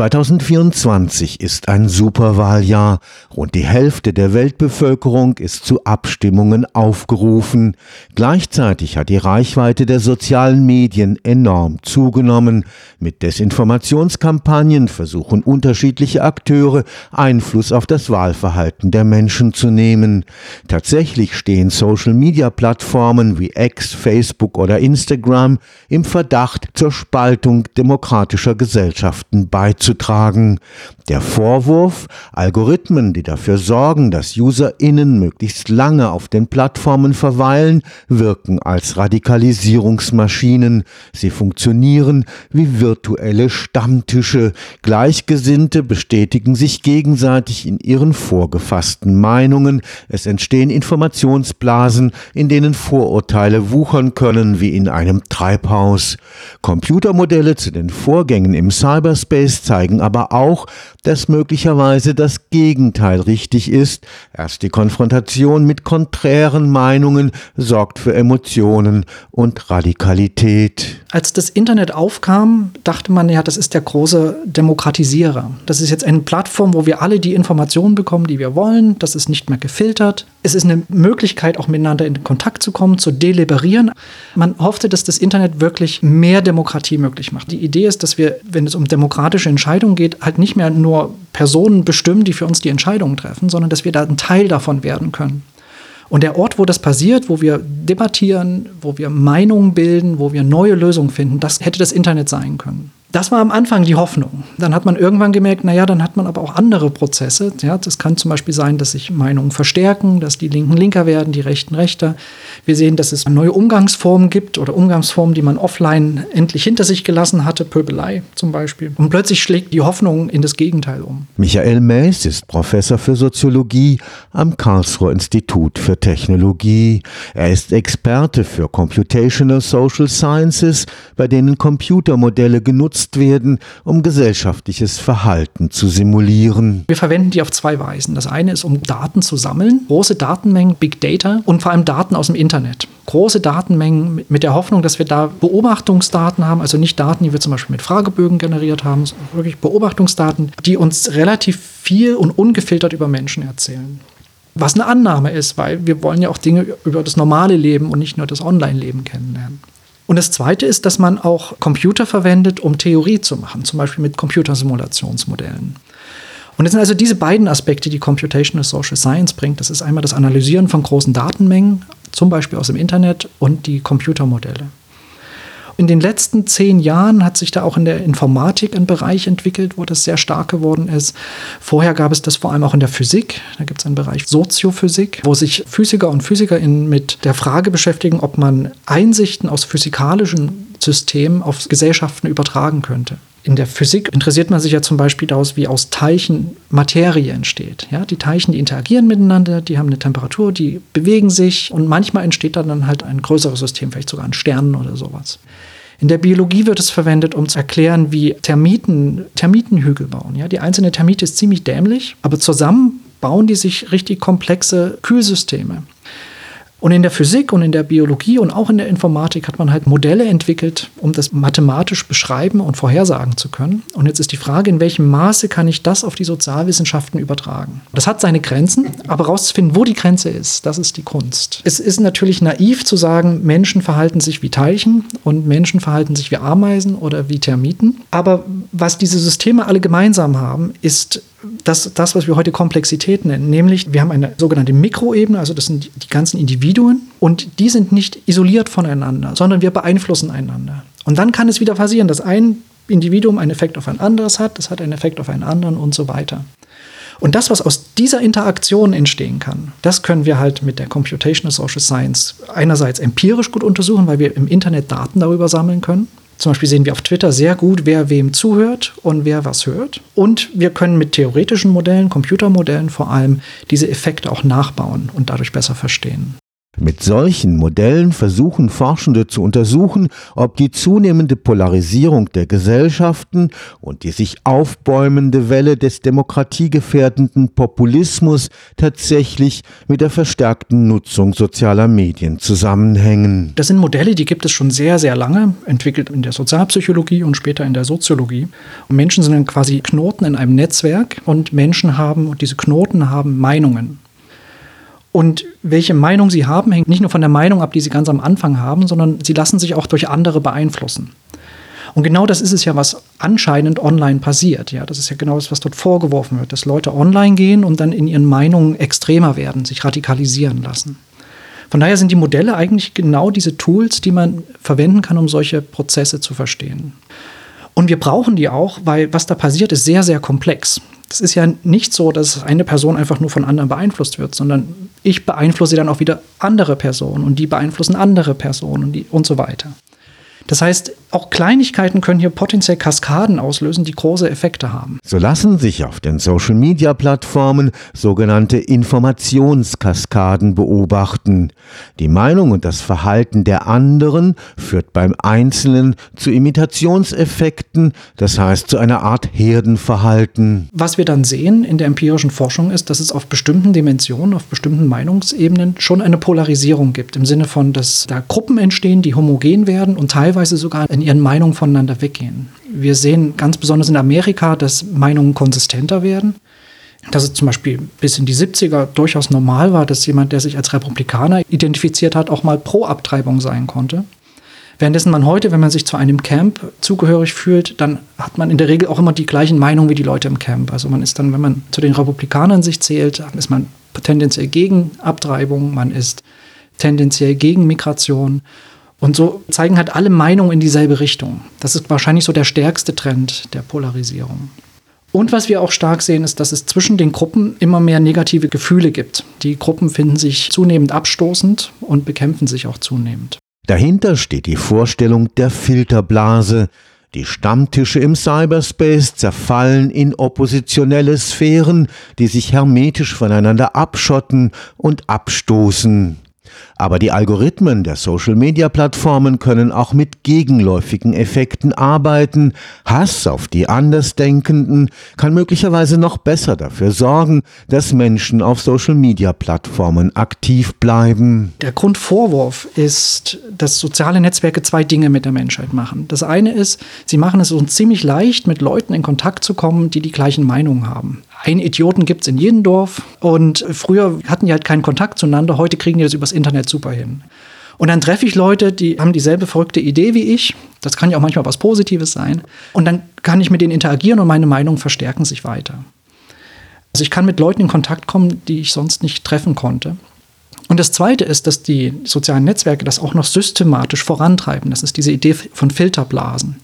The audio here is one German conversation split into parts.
2024 ist ein Superwahljahr. Rund die Hälfte der Weltbevölkerung ist zu Abstimmungen aufgerufen. Gleichzeitig hat die Reichweite der sozialen Medien enorm zugenommen. Mit Desinformationskampagnen versuchen unterschiedliche Akteure Einfluss auf das Wahlverhalten der Menschen zu nehmen. Tatsächlich stehen Social-Media-Plattformen wie X, Facebook oder Instagram im Verdacht zur Spaltung demokratischer Gesellschaften beizutragen beizutragen. Der Vorwurf, Algorithmen, die dafür sorgen, dass UserInnen möglichst lange auf den Plattformen verweilen, wirken als Radikalisierungsmaschinen. Sie funktionieren wie virtuelle Stammtische. Gleichgesinnte bestätigen sich gegenseitig in ihren vorgefassten Meinungen. Es entstehen Informationsblasen, in denen Vorurteile wuchern können wie in einem Treibhaus. Computermodelle zu den Vorgängen im Cyberspace zeigen aber auch, dass möglicherweise das Gegenteil richtig ist. Erst die Konfrontation mit konträren Meinungen sorgt für Emotionen und Radikalität. Als das Internet aufkam, dachte man ja, das ist der große Demokratisierer. Das ist jetzt eine Plattform, wo wir alle die Informationen bekommen, die wir wollen. Das ist nicht mehr gefiltert. Es ist eine Möglichkeit, auch miteinander in Kontakt zu kommen, zu deliberieren. Man hoffte, dass das Internet wirklich mehr Demokratie möglich macht. Die Idee ist, dass wir, wenn es um demokratische Entscheidungen geht, halt nicht mehr nur Personen bestimmen, die für uns die Entscheidungen treffen, sondern dass wir da ein Teil davon werden können. Und der Ort, wo das passiert, wo wir debattieren, wo wir Meinungen bilden, wo wir neue Lösungen finden, das hätte das Internet sein können. Das war am Anfang die Hoffnung. Dann hat man irgendwann gemerkt, naja, dann hat man aber auch andere Prozesse. Ja, das kann zum Beispiel sein, dass sich Meinungen verstärken, dass die Linken linker werden, die Rechten rechter. Wir sehen, dass es neue Umgangsformen gibt oder Umgangsformen, die man offline endlich hinter sich gelassen hatte, Pöbelei zum Beispiel. Und plötzlich schlägt die Hoffnung in das Gegenteil um. Michael Maes ist Professor für Soziologie am Karlsruher Institut für Technologie. Er ist Experte für Computational Social Sciences, bei denen Computermodelle genutzt genutzt werden, um gesellschaftliches Verhalten zu simulieren. Wir verwenden die auf zwei Weisen. Das eine ist, um Daten zu sammeln, große Datenmengen, Big Data und vor allem Daten aus dem Internet. Große Datenmengen mit der Hoffnung, dass wir da Beobachtungsdaten haben, also nicht Daten, die wir zum Beispiel mit Fragebögen generiert haben, sondern wirklich Beobachtungsdaten, die uns relativ viel und ungefiltert über Menschen erzählen. Was eine Annahme ist, weil wir wollen ja auch Dinge über das normale Leben und nicht nur das Online-Leben kennenlernen. Und das Zweite ist, dass man auch Computer verwendet, um Theorie zu machen, zum Beispiel mit Computersimulationsmodellen. Und das sind also diese beiden Aspekte, die Computational Social Science bringt. Das ist einmal das Analysieren von großen Datenmengen, zum Beispiel aus dem Internet, und die Computermodelle. In den letzten zehn Jahren hat sich da auch in der Informatik ein Bereich entwickelt, wo das sehr stark geworden ist. Vorher gab es das vor allem auch in der Physik. Da gibt es einen Bereich Soziophysik, wo sich Physiker und Physikerinnen mit der Frage beschäftigen, ob man Einsichten aus physikalischen Systemen auf Gesellschaften übertragen könnte. In der Physik interessiert man sich ja zum Beispiel daraus, wie aus Teilchen Materie entsteht. Ja, die Teilchen, die interagieren miteinander, die haben eine Temperatur, die bewegen sich und manchmal entsteht dann halt ein größeres System, vielleicht sogar ein Stern oder sowas. In der Biologie wird es verwendet, um zu erklären, wie Termiten Termitenhügel bauen. Ja, die einzelne Termite ist ziemlich dämlich, aber zusammen bauen die sich richtig komplexe Kühlsysteme. Und in der Physik und in der Biologie und auch in der Informatik hat man halt Modelle entwickelt, um das mathematisch beschreiben und vorhersagen zu können. Und jetzt ist die Frage, in welchem Maße kann ich das auf die Sozialwissenschaften übertragen? Das hat seine Grenzen, aber herauszufinden, wo die Grenze ist, das ist die Kunst. Es ist natürlich naiv zu sagen, Menschen verhalten sich wie Teilchen und Menschen verhalten sich wie Ameisen oder wie Termiten. Aber was diese Systeme alle gemeinsam haben, ist das, das, was wir heute Komplexität nennen, nämlich wir haben eine sogenannte Mikroebene, also das sind die ganzen Individuen und die sind nicht isoliert voneinander, sondern wir beeinflussen einander. Und dann kann es wieder passieren, dass ein Individuum einen Effekt auf ein anderes hat, das hat einen Effekt auf einen anderen und so weiter. Und das, was aus dieser Interaktion entstehen kann, das können wir halt mit der Computational Social Science einerseits empirisch gut untersuchen, weil wir im Internet Daten darüber sammeln können. Zum Beispiel sehen wir auf Twitter sehr gut, wer wem zuhört und wer was hört. Und wir können mit theoretischen Modellen, Computermodellen vor allem, diese Effekte auch nachbauen und dadurch besser verstehen. Mit solchen Modellen versuchen Forschende zu untersuchen, ob die zunehmende Polarisierung der Gesellschaften und die sich aufbäumende Welle des demokratiegefährdenden Populismus tatsächlich mit der verstärkten Nutzung sozialer Medien zusammenhängen. Das sind Modelle, die gibt es schon sehr, sehr lange, entwickelt in der Sozialpsychologie und später in der Soziologie. Und Menschen sind dann quasi Knoten in einem Netzwerk und Menschen haben, und diese Knoten haben Meinungen. Und welche Meinung sie haben, hängt nicht nur von der Meinung ab, die sie ganz am Anfang haben, sondern sie lassen sich auch durch andere beeinflussen. Und genau das ist es ja, was anscheinend online passiert. Ja, das ist ja genau das, was dort vorgeworfen wird, dass Leute online gehen und dann in ihren Meinungen extremer werden, sich radikalisieren lassen. Von daher sind die Modelle eigentlich genau diese Tools, die man verwenden kann, um solche Prozesse zu verstehen. Und wir brauchen die auch, weil was da passiert, ist sehr, sehr komplex. Das ist ja nicht so, dass eine Person einfach nur von anderen beeinflusst wird, sondern ich beeinflusse dann auch wieder andere Personen und die beeinflussen andere Personen und, die, und so weiter. Das heißt, auch Kleinigkeiten können hier potenziell Kaskaden auslösen, die große Effekte haben. So lassen sich auf den Social-Media-Plattformen sogenannte Informationskaskaden beobachten. Die Meinung und das Verhalten der anderen führt beim Einzelnen zu Imitationseffekten, das heißt zu einer Art Herdenverhalten. Was wir dann sehen in der empirischen Forschung ist, dass es auf bestimmten Dimensionen, auf bestimmten Meinungsebenen schon eine Polarisierung gibt, im Sinne von, dass da Gruppen entstehen, die homogen werden und teilweise teilweise sogar in ihren Meinungen voneinander weggehen. Wir sehen ganz besonders in Amerika, dass Meinungen konsistenter werden. Dass es zum Beispiel bis in die 70er durchaus normal war, dass jemand, der sich als Republikaner identifiziert hat, auch mal pro Abtreibung sein konnte. Währenddessen man heute, wenn man sich zu einem Camp zugehörig fühlt, dann hat man in der Regel auch immer die gleichen Meinungen wie die Leute im Camp. Also man ist dann, wenn man zu den Republikanern sich zählt, ist man tendenziell gegen Abtreibung, man ist tendenziell gegen Migration und so zeigen halt alle Meinungen in dieselbe Richtung. Das ist wahrscheinlich so der stärkste Trend der Polarisierung. Und was wir auch stark sehen, ist, dass es zwischen den Gruppen immer mehr negative Gefühle gibt. Die Gruppen finden sich zunehmend abstoßend und bekämpfen sich auch zunehmend. Dahinter steht die Vorstellung der Filterblase. Die Stammtische im Cyberspace zerfallen in oppositionelle Sphären, die sich hermetisch voneinander abschotten und abstoßen. Aber die Algorithmen der Social-Media-Plattformen können auch mit gegenläufigen Effekten arbeiten. Hass auf die Andersdenkenden kann möglicherweise noch besser dafür sorgen, dass Menschen auf Social-Media-Plattformen aktiv bleiben. Der Grundvorwurf ist, dass soziale Netzwerke zwei Dinge mit der Menschheit machen. Das eine ist, sie machen es uns ziemlich leicht, mit Leuten in Kontakt zu kommen, die die gleichen Meinungen haben. Einen Idioten gibt es in jedem Dorf und früher hatten die halt keinen Kontakt zueinander, heute kriegen die das übers Internet super hin. Und dann treffe ich Leute, die haben dieselbe verrückte Idee wie ich. Das kann ja auch manchmal was Positives sein. Und dann kann ich mit denen interagieren und meine Meinungen verstärken sich weiter. Also ich kann mit Leuten in Kontakt kommen, die ich sonst nicht treffen konnte. Und das Zweite ist, dass die sozialen Netzwerke das auch noch systematisch vorantreiben. Das ist diese Idee von Filterblasen.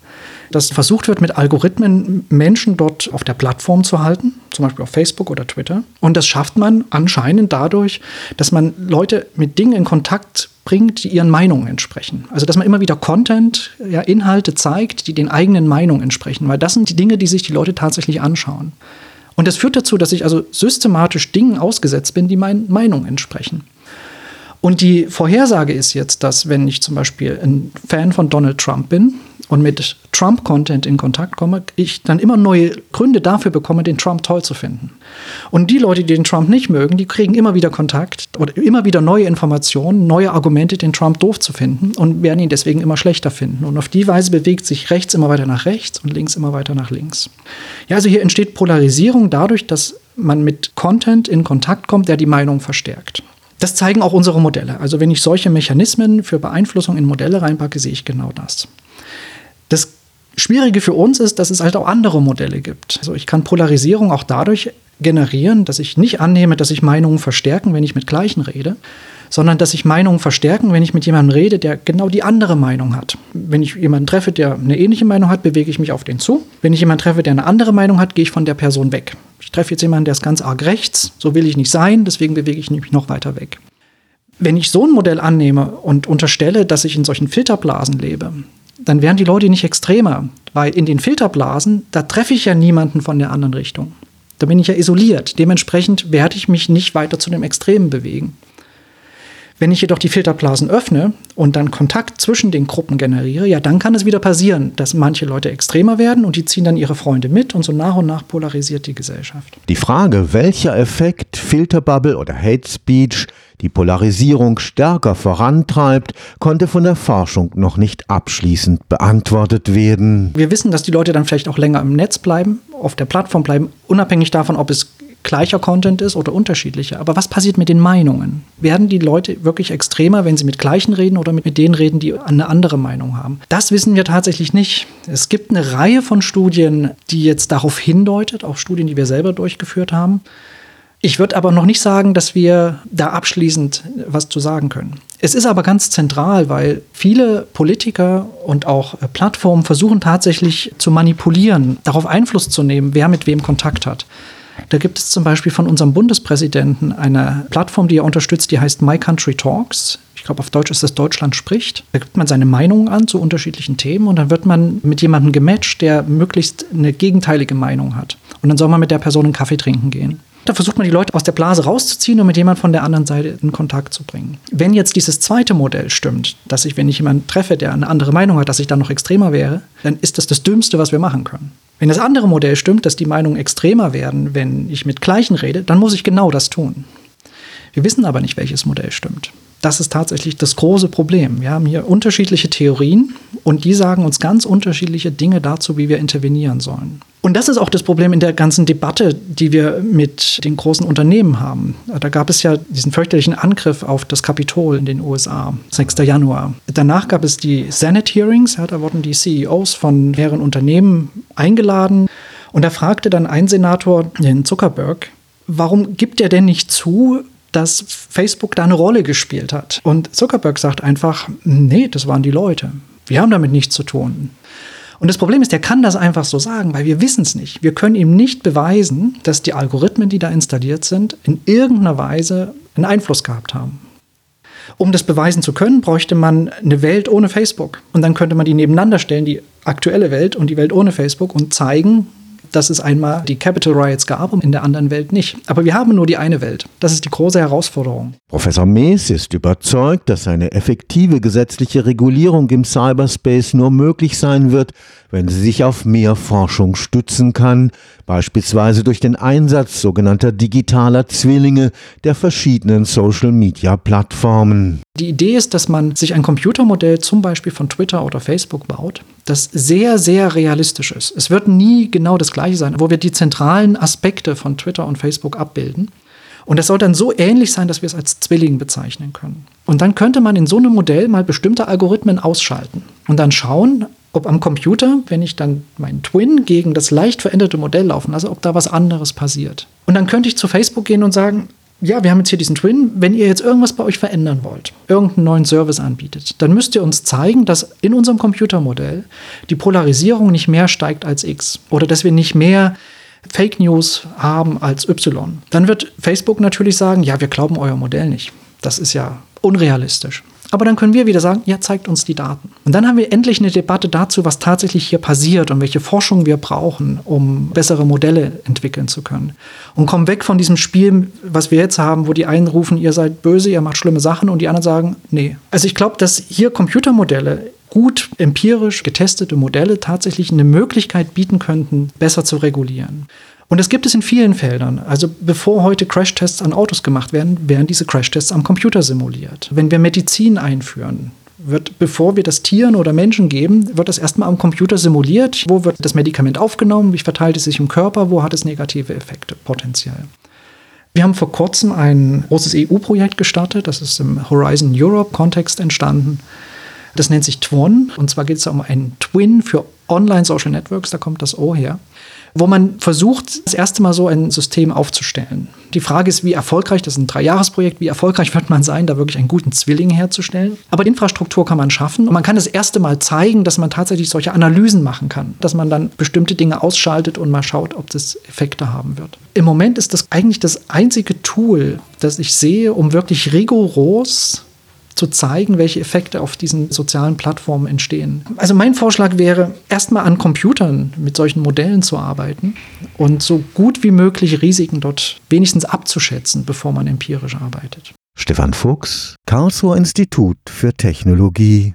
Dass versucht wird, mit Algorithmen Menschen dort auf der Plattform zu halten, zum Beispiel auf Facebook oder Twitter. Und das schafft man anscheinend dadurch, dass man Leute mit Dingen in Kontakt bringt, die ihren Meinungen entsprechen. Also dass man immer wieder Content, ja, Inhalte zeigt, die den eigenen Meinungen entsprechen. Weil das sind die Dinge, die sich die Leute tatsächlich anschauen. Und das führt dazu, dass ich also systematisch Dingen ausgesetzt bin, die meinen Meinungen entsprechen. Und die Vorhersage ist jetzt, dass wenn ich zum Beispiel ein Fan von Donald Trump bin und mit Trump-Content in Kontakt komme, ich dann immer neue Gründe dafür bekomme, den Trump toll zu finden. Und die Leute, die den Trump nicht mögen, die kriegen immer wieder Kontakt oder immer wieder neue Informationen, neue Argumente, den Trump doof zu finden und werden ihn deswegen immer schlechter finden. Und auf die Weise bewegt sich rechts immer weiter nach rechts und links immer weiter nach links. Ja, also hier entsteht Polarisierung dadurch, dass man mit Content in Kontakt kommt, der die Meinung verstärkt. Das zeigen auch unsere Modelle. Also wenn ich solche Mechanismen für Beeinflussung in Modelle reinpacke, sehe ich genau das. Schwierige für uns ist, dass es halt auch andere Modelle gibt. Also ich kann Polarisierung auch dadurch generieren, dass ich nicht annehme, dass sich Meinungen verstärken, wenn ich mit Gleichen rede, sondern dass sich Meinungen verstärken, wenn ich mit jemandem rede, der genau die andere Meinung hat. Wenn ich jemanden treffe, der eine ähnliche Meinung hat, bewege ich mich auf den zu. Wenn ich jemanden treffe, der eine andere Meinung hat, gehe ich von der Person weg. Ich treffe jetzt jemanden, der ist ganz arg rechts, so will ich nicht sein, deswegen bewege ich mich noch weiter weg. Wenn ich so ein Modell annehme und unterstelle, dass ich in solchen Filterblasen lebe, dann werden die Leute nicht extremer, weil in den Filterblasen, da treffe ich ja niemanden von der anderen Richtung. Da bin ich ja isoliert. Dementsprechend werde ich mich nicht weiter zu dem Extremen bewegen. Wenn ich jedoch die Filterblasen öffne und dann Kontakt zwischen den Gruppen generiere, ja, dann kann es wieder passieren, dass manche Leute extremer werden und die ziehen dann ihre Freunde mit und so nach und nach polarisiert die Gesellschaft. Die Frage, welcher Effekt Filterbubble oder Hate Speech die Polarisierung stärker vorantreibt, konnte von der Forschung noch nicht abschließend beantwortet werden. Wir wissen, dass die Leute dann vielleicht auch länger im Netz bleiben, auf der Plattform bleiben, unabhängig davon, ob es gleicher Content ist oder unterschiedlicher. Aber was passiert mit den Meinungen? Werden die Leute wirklich extremer, wenn sie mit gleichen reden oder mit denen reden, die eine andere Meinung haben? Das wissen wir tatsächlich nicht. Es gibt eine Reihe von Studien, die jetzt darauf hindeutet, auch Studien, die wir selber durchgeführt haben. Ich würde aber noch nicht sagen, dass wir da abschließend was zu sagen können. Es ist aber ganz zentral, weil viele Politiker und auch Plattformen versuchen tatsächlich zu manipulieren, darauf Einfluss zu nehmen, wer mit wem Kontakt hat. Da gibt es zum Beispiel von unserem Bundespräsidenten eine Plattform, die er unterstützt, die heißt My Country Talks. Ich glaube, auf Deutsch ist das Deutschland spricht. Da gibt man seine Meinung an zu unterschiedlichen Themen und dann wird man mit jemandem gematcht, der möglichst eine gegenteilige Meinung hat. Und dann soll man mit der Person einen Kaffee trinken gehen. Da versucht man die Leute aus der Blase rauszuziehen und mit jemand von der anderen Seite in Kontakt zu bringen. Wenn jetzt dieses zweite Modell stimmt, dass ich, wenn ich jemanden treffe, der eine andere Meinung hat, dass ich dann noch extremer wäre, dann ist das das Dümmste, was wir machen können. Wenn das andere Modell stimmt, dass die Meinungen extremer werden, wenn ich mit Gleichen rede, dann muss ich genau das tun. Wir wissen aber nicht, welches Modell stimmt. Das ist tatsächlich das große Problem. Wir haben hier unterschiedliche Theorien und die sagen uns ganz unterschiedliche Dinge dazu, wie wir intervenieren sollen. Und das ist auch das Problem in der ganzen Debatte, die wir mit den großen Unternehmen haben. Da gab es ja diesen fürchterlichen Angriff auf das Kapitol in den USA, 6. Januar. Danach gab es die Senate Hearings, ja, da wurden die CEOs von mehreren Unternehmen eingeladen. Und da fragte dann ein Senator, den Zuckerberg, warum gibt er denn nicht zu, dass Facebook da eine Rolle gespielt hat? Und Zuckerberg sagt einfach, nee, das waren die Leute. Wir haben damit nichts zu tun. Und das Problem ist, er kann das einfach so sagen, weil wir wissen es nicht. Wir können ihm nicht beweisen, dass die Algorithmen, die da installiert sind, in irgendeiner Weise einen Einfluss gehabt haben. Um das beweisen zu können, bräuchte man eine Welt ohne Facebook. Und dann könnte man die nebeneinander stellen, die aktuelle Welt und die Welt ohne Facebook, und zeigen, dass es einmal die Capital Riots gab und in der anderen Welt nicht. Aber wir haben nur die eine Welt. Das ist die große Herausforderung. Professor Mees ist überzeugt, dass eine effektive gesetzliche Regulierung im Cyberspace nur möglich sein wird, wenn sie sich auf mehr Forschung stützen kann, beispielsweise durch den Einsatz sogenannter digitaler Zwillinge der verschiedenen Social-Media-Plattformen. Die Idee ist, dass man sich ein Computermodell zum Beispiel von Twitter oder Facebook baut, das sehr, sehr realistisch ist. Es wird nie genau das gleiche sein, wo wir die zentralen Aspekte von Twitter und Facebook abbilden. Und das soll dann so ähnlich sein, dass wir es als Zwilling bezeichnen können. Und dann könnte man in so einem Modell mal bestimmte Algorithmen ausschalten und dann schauen, ob am Computer, wenn ich dann meinen Twin gegen das leicht veränderte Modell laufen lasse, ob da was anderes passiert. Und dann könnte ich zu Facebook gehen und sagen, ja, wir haben jetzt hier diesen Twin. Wenn ihr jetzt irgendwas bei euch verändern wollt, irgendeinen neuen Service anbietet, dann müsst ihr uns zeigen, dass in unserem Computermodell die Polarisierung nicht mehr steigt als X oder dass wir nicht mehr Fake News haben als Y. Dann wird Facebook natürlich sagen, ja, wir glauben euer Modell nicht. Das ist ja unrealistisch. Aber dann können wir wieder sagen, ja, zeigt uns die Daten. Und dann haben wir endlich eine Debatte dazu, was tatsächlich hier passiert und welche Forschung wir brauchen, um bessere Modelle entwickeln zu können. Und kommen weg von diesem Spiel, was wir jetzt haben, wo die einen rufen, ihr seid böse, ihr macht schlimme Sachen und die anderen sagen, nee. Also ich glaube, dass hier Computermodelle gut empirisch getestete Modelle tatsächlich eine Möglichkeit bieten könnten, besser zu regulieren. Und das gibt es in vielen Feldern. Also bevor heute Crashtests an Autos gemacht werden, werden diese Crashtests am Computer simuliert. Wenn wir Medizin einführen, wird, bevor wir das Tieren oder Menschen geben, wird das erstmal am Computer simuliert. Wo wird das Medikament aufgenommen? Wie verteilt es sich im Körper? Wo hat es negative Effekte potenziell? Wir haben vor kurzem ein großes EU-Projekt gestartet. Das ist im Horizon Europe-Kontext entstanden. Das nennt sich TWON. Und zwar geht es um einen Twin für Online-Social Networks. Da kommt das O her wo man versucht, das erste Mal so ein System aufzustellen. Die Frage ist, wie erfolgreich, das ist ein Dreijahresprojekt, wie erfolgreich wird man sein, da wirklich einen guten Zwilling herzustellen. Aber Infrastruktur kann man schaffen und man kann das erste Mal zeigen, dass man tatsächlich solche Analysen machen kann, dass man dann bestimmte Dinge ausschaltet und mal schaut, ob das Effekte haben wird. Im Moment ist das eigentlich das einzige Tool, das ich sehe, um wirklich rigoros zu zeigen, welche Effekte auf diesen sozialen Plattformen entstehen. Also mein Vorschlag wäre, erstmal an Computern mit solchen Modellen zu arbeiten und so gut wie möglich Risiken dort wenigstens abzuschätzen, bevor man empirisch arbeitet. Stefan Fuchs, Karlsruher Institut für Technologie